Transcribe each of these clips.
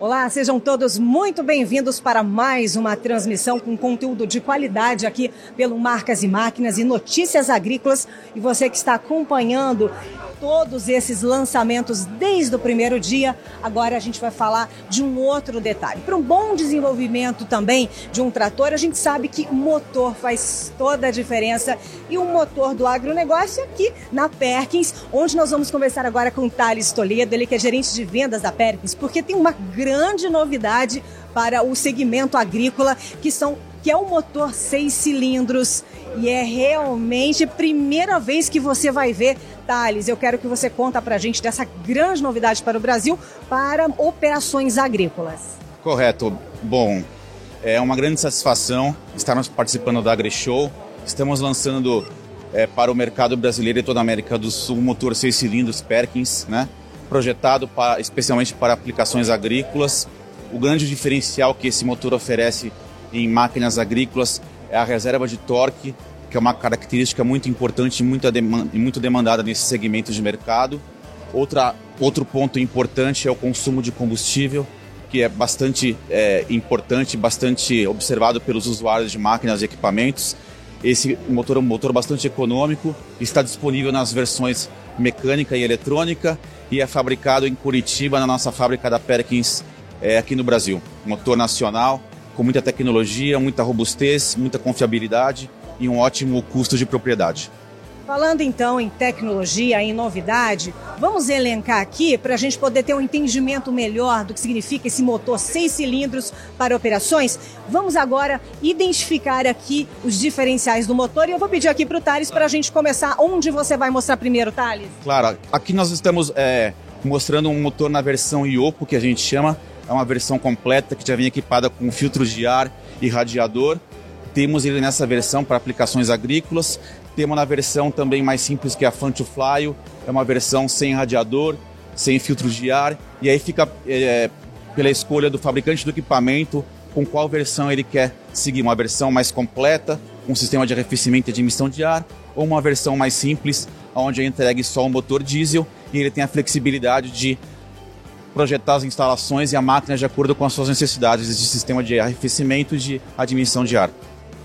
Olá, sejam todos muito bem-vindos para mais uma transmissão com conteúdo de qualidade aqui pelo Marcas e Máquinas e Notícias Agrícolas. E você que está acompanhando todos esses lançamentos desde o primeiro dia. Agora a gente vai falar de um outro detalhe. Para um bom desenvolvimento também de um trator, a gente sabe que o motor faz toda a diferença e o motor do agronegócio aqui na Perkins, onde nós vamos conversar agora com o Thales Toledo, ele que é gerente de vendas da Perkins, porque tem uma grande novidade para o segmento agrícola, que são que é o motor seis cilindros e é realmente a primeira vez que você vai ver, Thales, eu quero que você conta para a gente dessa grande novidade para o Brasil, para operações agrícolas. Correto. Bom, é uma grande satisfação estarmos participando da AgriShow. Estamos lançando é, para o mercado brasileiro e toda a América do Sul um motor seis cilindros Perkins, né? projetado para, especialmente para aplicações agrícolas. O grande diferencial que esse motor oferece em máquinas agrícolas é a reserva de torque, que é uma característica muito importante e muito, demandada nesse segmento de mercado. Outra, outro ponto importante é o consumo de combustível, que é bastante é, importante, bastante observado pelos usuários de máquinas e equipamentos. Esse motor é um motor bastante econômico, está disponível nas versões mecânica e eletrônica e é fabricado em Curitiba, na nossa fábrica da Perkins, é, aqui no Brasil. Motor nacional, com muita tecnologia, muita robustez, muita confiabilidade e um ótimo custo de propriedade. Falando então em tecnologia, em novidade, vamos elencar aqui para a gente poder ter um entendimento melhor do que significa esse motor seis cilindros para operações. Vamos agora identificar aqui os diferenciais do motor e eu vou pedir aqui para o Thales para a gente começar. Onde você vai mostrar primeiro, Thales? Claro, aqui nós estamos é, mostrando um motor na versão Iopo, que a gente chama, é uma versão completa que já vem equipada com filtros de ar e radiador. Temos ele nessa versão para aplicações agrícolas. Temos na versão também mais simples que é a Fun to Fly, é uma versão sem radiador, sem filtros de ar. E aí fica é, pela escolha do fabricante do equipamento com qual versão ele quer seguir. Uma versão mais completa, com sistema de arrefecimento e de emissão de ar, ou uma versão mais simples, onde é entregue só o motor diesel e ele tem a flexibilidade de projetar as instalações e a máquina de acordo com as suas necessidades de sistema de arrefecimento e de admissão de ar.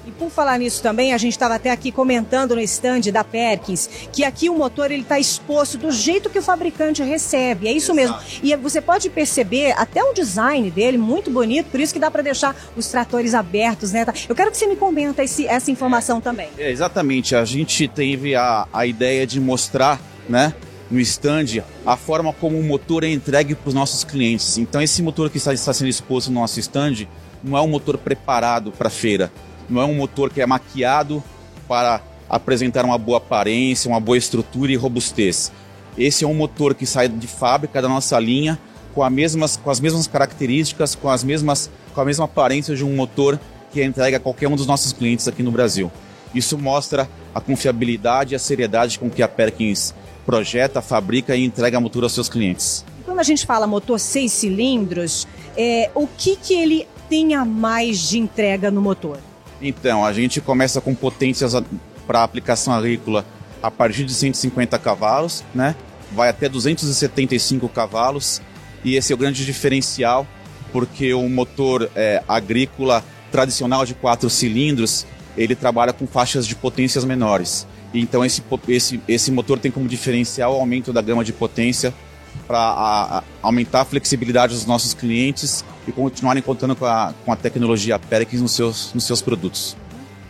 E por falar nisso também, a gente estava até aqui comentando no stand da Perkins que aqui o motor ele está exposto do jeito que o fabricante recebe. É isso Exato. mesmo. E você pode perceber até o design dele muito bonito, por isso que dá para deixar os tratores abertos, né? Eu quero que você me comenta esse, essa informação também. É, exatamente. A gente teve a, a ideia de mostrar, né? No stand a forma como o motor é entregue para os nossos clientes. Então, esse motor que está, está sendo exposto no nosso stand não é um motor preparado para feira, não é um motor que é maquiado para apresentar uma boa aparência, uma boa estrutura e robustez. Esse é um motor que sai de fábrica da nossa linha com, mesmas, com as mesmas características, com, as mesmas, com a mesma aparência de um motor que é entregue a qualquer um dos nossos clientes aqui no Brasil. Isso mostra a confiabilidade e a seriedade com que a Perkins projeta, fabrica e entrega a motor aos seus clientes. Quando a gente fala motor seis cilindros, é, o que, que ele tem a mais de entrega no motor? Então, a gente começa com potências para aplicação agrícola a partir de 150 cavalos, né? Vai até 275 cavalos e esse é o grande diferencial porque o motor é, agrícola tradicional de quatro cilindros ele trabalha com faixas de potências menores. Então esse, esse, esse motor tem como diferencial o aumento da gama de potência para aumentar a flexibilidade dos nossos clientes e continuarem contando com a, com a tecnologia Perkins nos seus, nos seus produtos.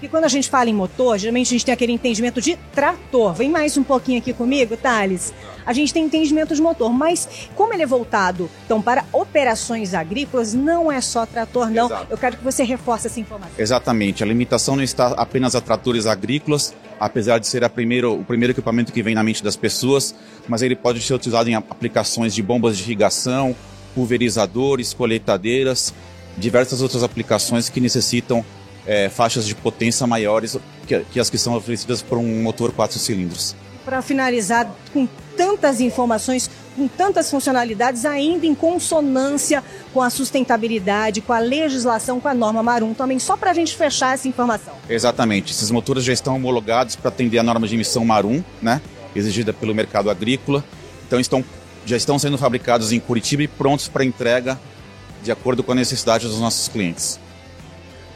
E quando a gente fala em motor, geralmente a gente tem aquele entendimento de trator. Vem mais um pouquinho aqui comigo, Thales. A gente tem entendimento de motor, mas como ele é voltado então para operações agrícolas, não é só trator, não. Exato. Eu quero que você reforce essa informação. Exatamente. A limitação não está apenas a tratores agrícolas, apesar de ser a primeiro, o primeiro equipamento que vem na mente das pessoas, mas ele pode ser utilizado em aplicações de bombas de irrigação, pulverizadores, colheitadeiras, diversas outras aplicações que necessitam é, faixas de potência maiores que, que, as que são oferecidas por um motor quatro cilindros. Para finalizar, com tantas informações, com tantas funcionalidades, ainda em consonância com a sustentabilidade, com a legislação, com a norma Marum também, só para a gente fechar essa informação. Exatamente. Esses motores já estão homologados para atender a norma de emissão Marum, né, exigida pelo mercado agrícola. Então estão, já estão sendo fabricados em Curitiba e prontos para entrega de acordo com a necessidade dos nossos clientes.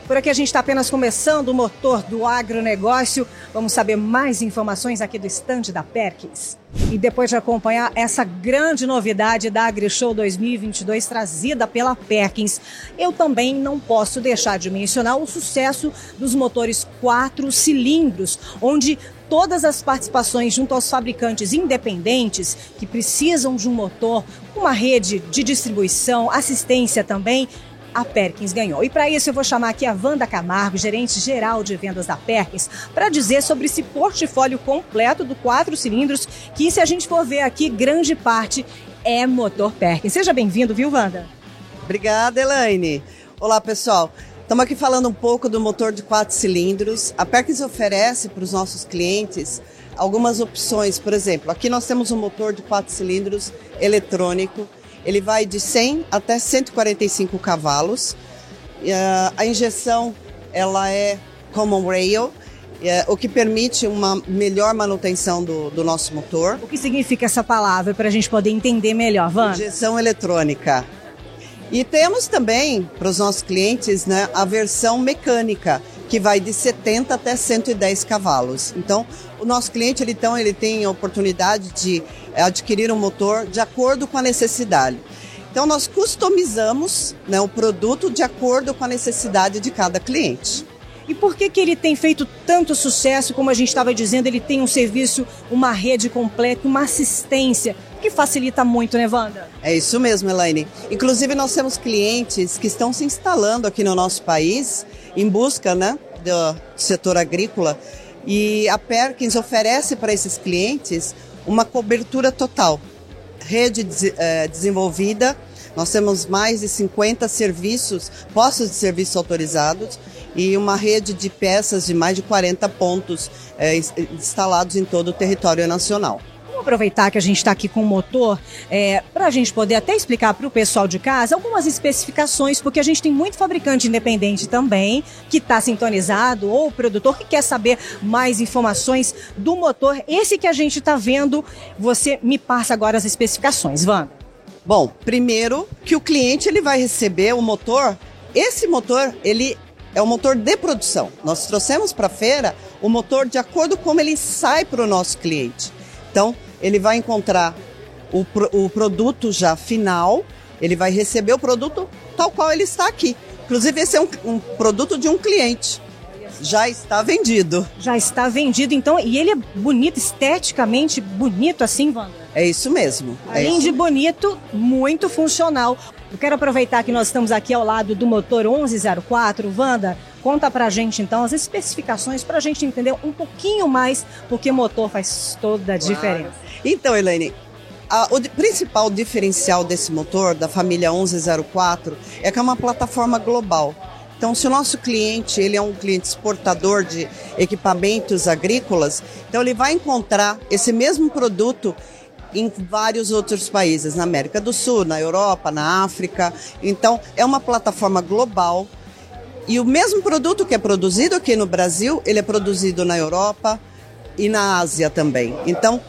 Por aqui a gente está apenas começando o motor do agronegócio. Vamos saber mais informações aqui do estande da Perkins. E depois de acompanhar essa grande novidade da AgriShow 2022 trazida pela Perkins, eu também não posso deixar de mencionar o sucesso dos motores quatro cilindros, onde todas as participações junto aos fabricantes independentes que precisam de um motor, uma rede de distribuição, assistência também, a Perkins ganhou. E para isso eu vou chamar aqui a Wanda Camargo, gerente geral de vendas da Perkins, para dizer sobre esse portfólio completo do quatro cilindros, que se a gente for ver aqui, grande parte é motor Perkins. Seja bem-vindo, viu, Wanda? Obrigada, Elaine. Olá, pessoal. Estamos aqui falando um pouco do motor de quatro cilindros. A Perkins oferece para os nossos clientes algumas opções. Por exemplo, aqui nós temos um motor de quatro cilindros eletrônico ele vai de 100 até 145 cavalos. A injeção ela é Common Rail, o que permite uma melhor manutenção do, do nosso motor. O que significa essa palavra para a gente poder entender melhor, Van? Injeção eletrônica. E temos também para os nossos clientes né, a versão mecânica, que vai de 70 até 110 cavalos. Então, o nosso cliente ele, então, ele tem a oportunidade de adquirir um motor de acordo com a necessidade. Então, nós customizamos né, o produto de acordo com a necessidade de cada cliente. E por que, que ele tem feito tanto sucesso? Como a gente estava dizendo, ele tem um serviço, uma rede completa, uma assistência que facilita muito, né, Wanda? É isso mesmo, Elaine. Inclusive, nós temos clientes que estão se instalando aqui no nosso país em busca né, do setor agrícola e a Perkins oferece para esses clientes uma cobertura total. Rede é, desenvolvida, nós temos mais de 50 serviços, postos de serviço autorizados e uma rede de peças de mais de 40 pontos é, instalados em todo o território nacional. Vamos aproveitar que a gente está aqui com o motor é, para a gente poder até explicar para o pessoal de casa algumas especificações, porque a gente tem muito fabricante independente também que está sintonizado ou produtor que quer saber mais informações do motor. Esse que a gente está vendo, você me passa agora as especificações, Wanda. Bom, primeiro que o cliente ele vai receber o motor. Esse motor ele é o motor de produção. Nós trouxemos para a feira o motor de acordo com como ele sai para o nosso cliente. Então, ele vai encontrar o, o produto já final, ele vai receber o produto tal qual ele está aqui. Inclusive, esse é um, um produto de um cliente. Já está vendido. Já está vendido, então, e ele é bonito, esteticamente bonito assim, Wanda? É isso mesmo. É Além isso. de bonito, muito funcional. Eu quero aproveitar que nós estamos aqui ao lado do motor 1104. Wanda, conta pra gente então as especificações para a gente entender um pouquinho mais, porque motor faz toda a claro. diferença. Então, Elaine, a, o principal diferencial desse motor, da família 1104, é que é uma plataforma global. Então, se o nosso cliente ele é um cliente exportador de equipamentos agrícolas, então ele vai encontrar esse mesmo produto em vários outros países, na América do Sul, na Europa, na África. Então, é uma plataforma global. E o mesmo produto que é produzido aqui no Brasil, ele é produzido na Europa e na Ásia também. Então,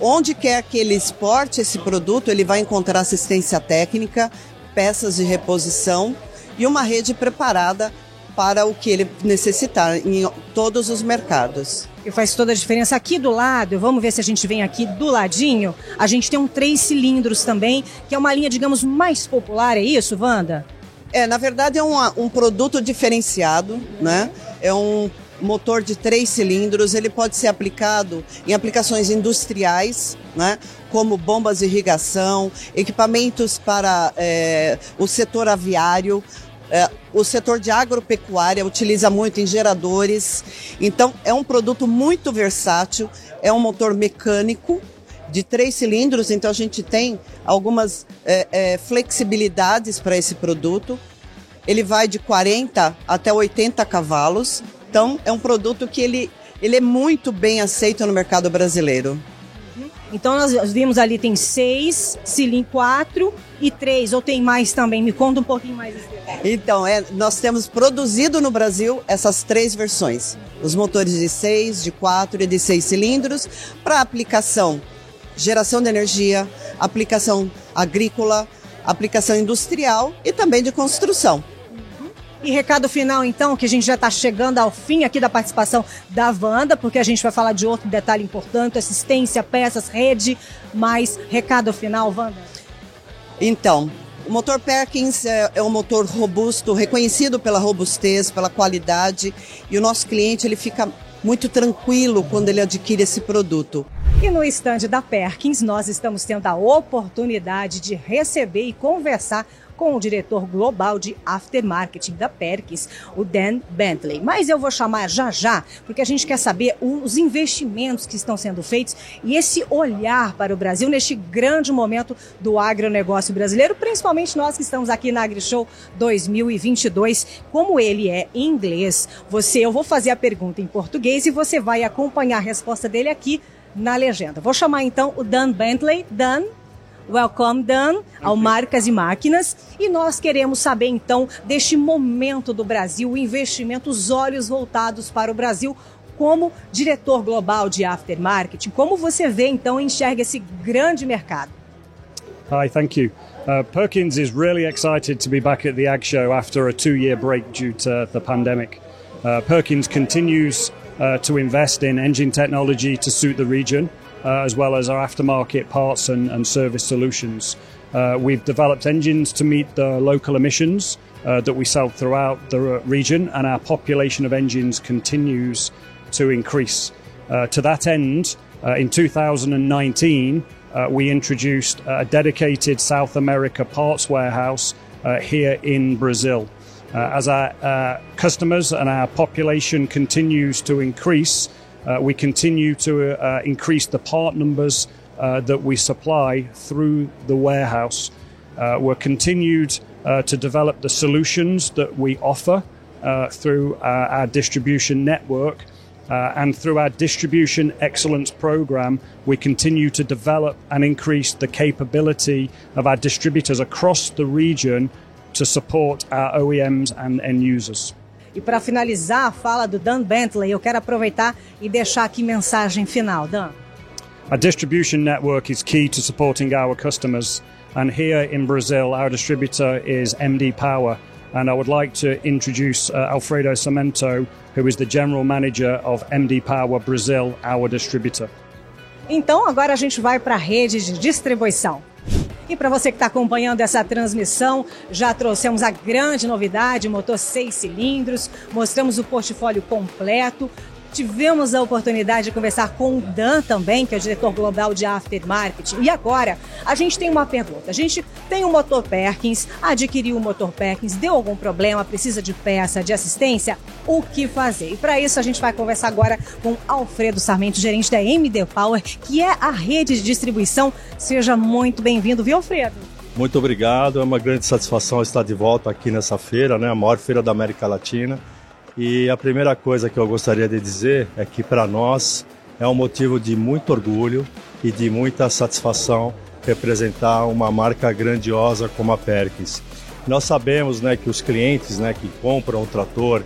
onde quer que ele exporte esse produto, ele vai encontrar assistência técnica, peças de reposição e uma rede preparada para o que ele necessitar em todos os mercados. E faz toda a diferença. Aqui do lado, vamos ver se a gente vem aqui do ladinho, a gente tem um três cilindros também, que é uma linha, digamos, mais popular, é isso, Wanda? É, na verdade é um, um produto diferenciado, né? É um motor de três cilindros, ele pode ser aplicado em aplicações industriais, né? como bombas de irrigação, equipamentos para é, o setor aviário, é, o setor de agropecuária utiliza muito em geradores. Então, é um produto muito versátil, é um motor mecânico de três cilindros, então a gente tem algumas é, é, flexibilidades para esse produto. Ele vai de 40 até 80 cavalos, então é um produto que ele, ele é muito bem aceito no mercado brasileiro. Então nós vimos ali tem seis, cilindro quatro e três, ou tem mais também? Me conta um pouquinho mais. Então, é, nós temos produzido no Brasil essas três versões. Os motores de seis, de quatro e de seis cilindros para aplicação geração de energia, aplicação agrícola, aplicação industrial e também de construção. E recado final, então, que a gente já está chegando ao fim aqui da participação da Wanda, porque a gente vai falar de outro detalhe importante: assistência, peças, rede. Mas recado final, Wanda? Então, o motor Perkins é, é, um motor robusto, reconhecido pela robustez, pela qualidade, e o nosso cliente ele fica muito tranquilo quando ele adquire esse produto. E no estande da Perkins, nós estamos tendo a oportunidade de receber e conversar com o diretor global de aftermarketing da Perkins, o Dan Bentley. Mas eu vou chamar já já, porque a gente quer saber os investimentos que estão sendo feitos e esse olhar para o Brasil neste grande momento do agronegócio brasileiro, principalmente nós que estamos aqui na AgriShow 2022. Como ele é em inglês, você, eu vou fazer a pergunta em português e você vai acompanhar a resposta dele aqui na legenda. Vou chamar então o Dan Bentley. Dan, Welcome, Dan, ao Marcas e Máquinas. E nós queremos saber, então, deste momento do Brasil, o investimento, os olhos voltados para o Brasil, como diretor global de aftermarket. Como você vê, então, enxerga esse grande mercado? Hi, thank you. Uh, Perkins is really excited to be back at the Ag Show after a two year break due to the pandemic. Uh, Perkins continues uh, to invest in engine technology to suit the region. uh, as well as our aftermarket parts and, and service solutions. Uh, we've developed engines to meet the local emissions uh, that we sell throughout the region, and our population of engines continues to increase. Uh, to that end, uh, in 2019, uh, we introduced a dedicated South America parts warehouse here in Brazil. As our customers and our population continues to increase, uh, we continue to uh, increase the part numbers uh, that we supply through the warehouse. Uh, we're continued uh, to develop the solutions that we offer uh, through our distribution network. and through our distribution excellence program, we continue to develop and increase the capability of our distributors across the region to support our OEMs and end users. E para finalizar a fala do Dan Bentley, eu quero aproveitar e deixar aqui mensagem final. Dan. Our distribution network is key to supporting our customers. And here in Brazil, our distributor is MD Power. And I would like to introduce uh, Alfredo Cemento, who is the general manager of MD Power Brazil, our distributor. Então, agora a gente vai para a rede de distribuição. E para você que está acompanhando essa transmissão, já trouxemos a grande novidade, motor seis cilindros, mostramos o portfólio completo, tivemos a oportunidade de conversar com o Dan também, que é o diretor global de aftermarket. E agora, a gente tem uma pergunta. A gente tem um motor Perkins, adquiriu o um motor Perkins, deu algum problema, precisa de peça, de assistência? O que fazer? E para isso, a gente vai conversar agora com Alfredo Sarmento, gerente da MD Power, que é a rede de distribuição. Seja muito bem-vindo, viu, Alfredo? Muito obrigado, é uma grande satisfação estar de volta aqui nessa feira, né, a maior feira da América Latina. E a primeira coisa que eu gostaria de dizer é que para nós é um motivo de muito orgulho e de muita satisfação representar uma marca grandiosa como a Perkins. Nós sabemos né, que os clientes né, que compram um trator,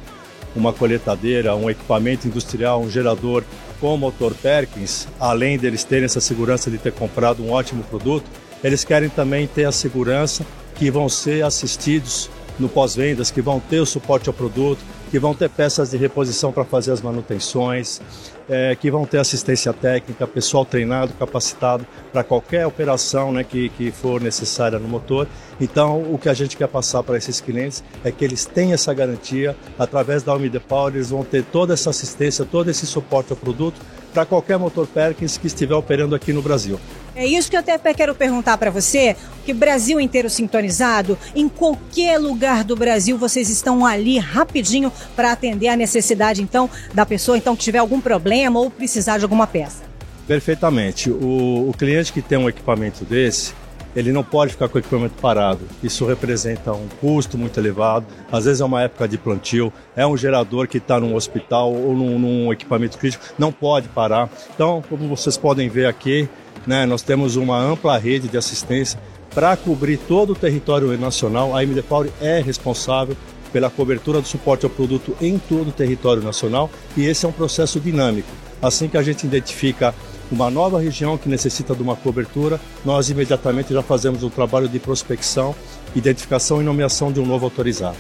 uma coletadeira, um equipamento industrial, um gerador com motor Perkins, além deles terem essa segurança de ter comprado um ótimo produto, eles querem também ter a segurança que vão ser assistidos no pós-vendas, que vão ter o suporte ao produto, que vão ter peças de reposição para fazer as manutenções, é, que vão ter assistência técnica, pessoal treinado, capacitado para qualquer operação né, que, que for necessária no motor. Então, o que a gente quer passar para esses clientes é que eles tenham essa garantia, através da Omide Power, eles vão ter toda essa assistência, todo esse suporte ao produto para qualquer motor Perkins que estiver operando aqui no Brasil. É isso que eu até quero perguntar para você, que Brasil inteiro sintonizado, em qualquer lugar do Brasil vocês estão ali rapidinho para atender a necessidade então da pessoa então que tiver algum problema ou precisar de alguma peça. Perfeitamente. O, o cliente que tem um equipamento desse, ele não pode ficar com o equipamento parado. Isso representa um custo muito elevado. Às vezes é uma época de plantio, é um gerador que está num hospital ou num, num, equipamento crítico, não pode parar. Então, como vocês podem ver aqui, né, nós temos uma ampla rede de assistência para cobrir todo o território nacional. A MD Power é responsável pela cobertura do suporte ao produto em todo o território nacional e esse é um processo dinâmico. Assim que a gente identifica uma nova região que necessita de uma cobertura, nós imediatamente já fazemos o trabalho de prospecção, identificação e nomeação de um novo autorizado.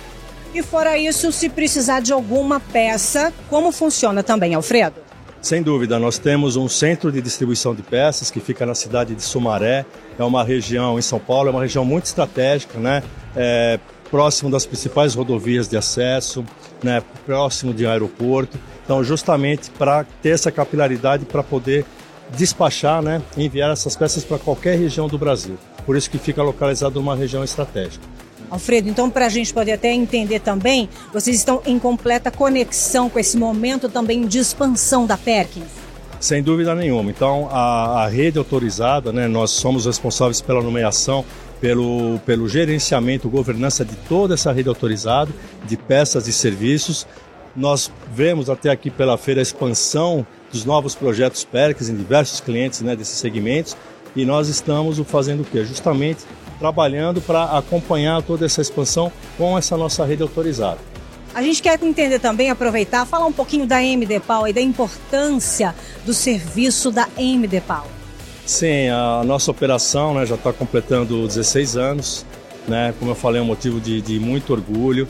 E fora isso, se precisar de alguma peça, como funciona também, Alfredo? Sem dúvida, nós temos um centro de distribuição de peças que fica na cidade de Sumaré. É uma região em São Paulo, é uma região muito estratégica, né? É, próximo das principais rodovias de acesso, né? próximo de aeroporto. Então, justamente para ter essa capilaridade para poder despachar, né? enviar essas peças para qualquer região do Brasil. Por isso que fica localizado numa região estratégica. Alfredo, então para a gente poder até entender também, vocês estão em completa conexão com esse momento também de expansão da Perkins? Sem dúvida nenhuma. Então, a, a rede autorizada, né, nós somos responsáveis pela nomeação, pelo, pelo gerenciamento, governança de toda essa rede autorizada, de peças e serviços. Nós vemos até aqui pela feira a expansão dos novos projetos Perkins em diversos clientes né, desses segmentos e nós estamos fazendo o quê? Justamente trabalhando para acompanhar toda essa expansão com essa nossa rede autorizada. A gente quer entender também, aproveitar, falar um pouquinho da MD Power e da importância do serviço da MD Power. Sim, a nossa operação né, já está completando 16 anos. Né, como eu falei, é um motivo de, de muito orgulho,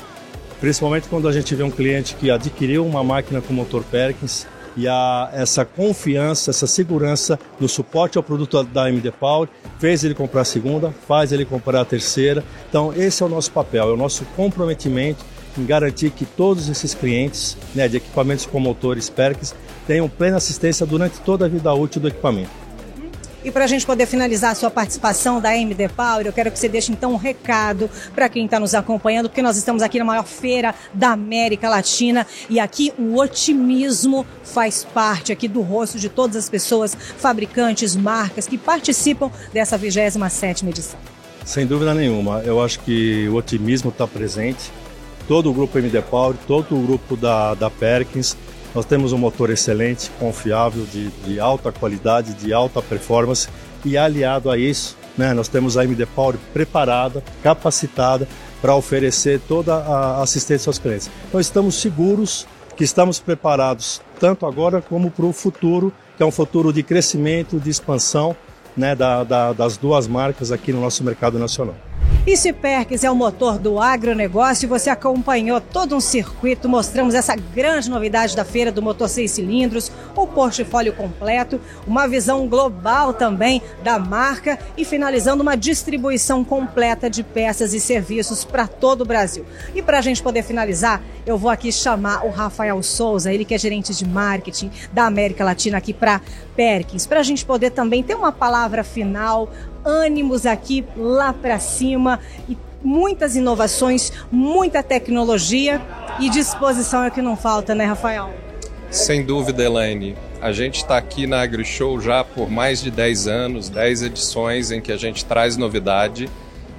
principalmente quando a gente vê um cliente que adquiriu uma máquina com motor Perkins e a, essa confiança, essa segurança no suporte ao produto da MD Power fez ele comprar a segunda, faz ele comprar a terceira. Então, esse é o nosso papel, é o nosso comprometimento em garantir que todos esses clientes né, de equipamentos com motores Perkins tenham plena assistência durante toda a vida útil do equipamento. E para a gente poder finalizar a sua participação da MD Power, eu quero que você deixe então um recado para quem está nos acompanhando, porque nós estamos aqui na maior feira da América Latina e aqui o otimismo faz parte aqui do rosto de todas as pessoas, fabricantes, marcas que participam dessa 27ª edição. Sem dúvida nenhuma, eu acho que o otimismo está presente. Todo o grupo MD Power, todo o grupo da, da Perkins, nós temos um motor excelente, confiável, de, de alta qualidade, de alta performance e aliado a isso, né, nós temos a MD Power preparada, capacitada para oferecer toda a assistência aos clientes. Então estamos seguros que estamos preparados tanto agora como para o futuro, que é um futuro de crescimento, de expansão né, da, da, das duas marcas aqui no nosso mercado nacional. E se Perkins é o motor do agronegócio, você acompanhou todo um circuito, mostramos essa grande novidade da feira do motor seis cilindros, o portfólio completo, uma visão global também da marca e finalizando uma distribuição completa de peças e serviços para todo o Brasil. E para a gente poder finalizar, eu vou aqui chamar o Rafael Souza, ele que é gerente de marketing da América Latina aqui para Perkins, para a gente poder também ter uma palavra final, ânimos aqui lá para cima e muitas inovações, muita tecnologia e disposição é que não falta, né, Rafael? Sem dúvida, Elaine. A gente está aqui na AgriShow já por mais de 10 anos, 10 edições em que a gente traz novidade.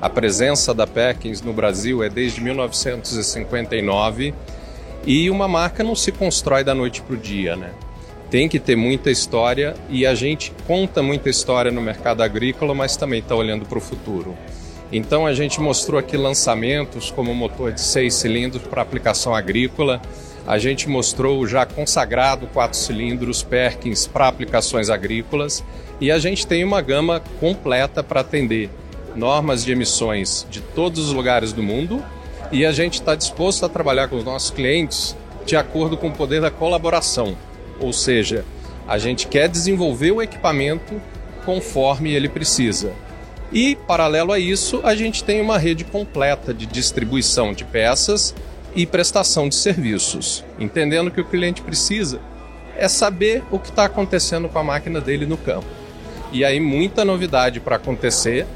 A presença da Perkins no Brasil é desde 1959 e uma marca não se constrói da noite para o dia, né? Tem que ter muita história e a gente conta muita história no mercado agrícola, mas também está olhando para o futuro. Então a gente mostrou aqui lançamentos como motor de seis cilindros para aplicação agrícola. A gente mostrou o já consagrado quatro cilindros Perkins para aplicações agrícolas e a gente tem uma gama completa para atender normas de emissões de todos os lugares do mundo e a gente está disposto a trabalhar com os nossos clientes de acordo com o poder da colaboração. Ou seja, a gente quer desenvolver o equipamento conforme ele precisa. E, paralelo a isso, a gente tem uma rede completa de distribuição de peças e prestação de serviços. Entendendo que o cliente precisa é saber o que está acontecendo com a máquina dele no campo. E aí, muita novidade para acontecer,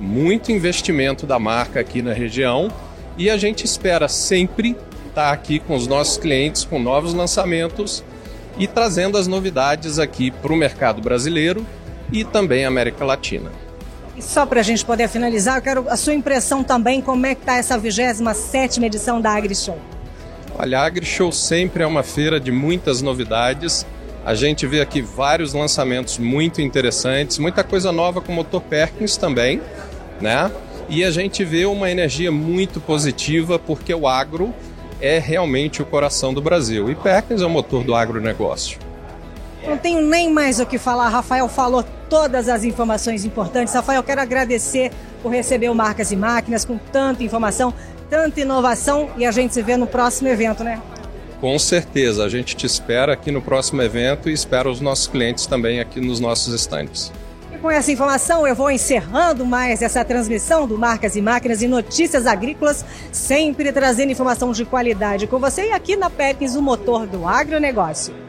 muito investimento da marca aqui na região e a gente espera sempre estar tá aqui com os nossos clientes com novos lançamentos e trazendo as novidades aqui para o mercado brasileiro e também América Latina. E só para a gente poder finalizar, eu quero a sua impressão também, como é que está essa 27ª edição da AgriShow? Olha, a AgriShow sempre é uma feira de muitas novidades. A gente vê aqui vários lançamentos muito interessantes, muita coisa nova com motor Perkins também, né? E a gente vê uma energia muito positiva porque o agro é realmente o coração do Brasil. E Perkins é o motor do agronegócio. Não tenho nem mais o que falar. Rafael falou todas as informações importantes. Rafael, quero agradecer por receber o Marcas e Máquinas com tanta informação, tanta inovação e a gente se vê no próximo evento, né? Com certeza, a gente te espera aqui no próximo evento e espera os nossos clientes também aqui nos nossos estandes. Com essa informação eu vou encerrando mais essa transmissão do Marcas e Máquinas e Notícias Agrícolas, sempre trazendo informação de qualidade com você e aqui na Perkins, o motor do agronegócio.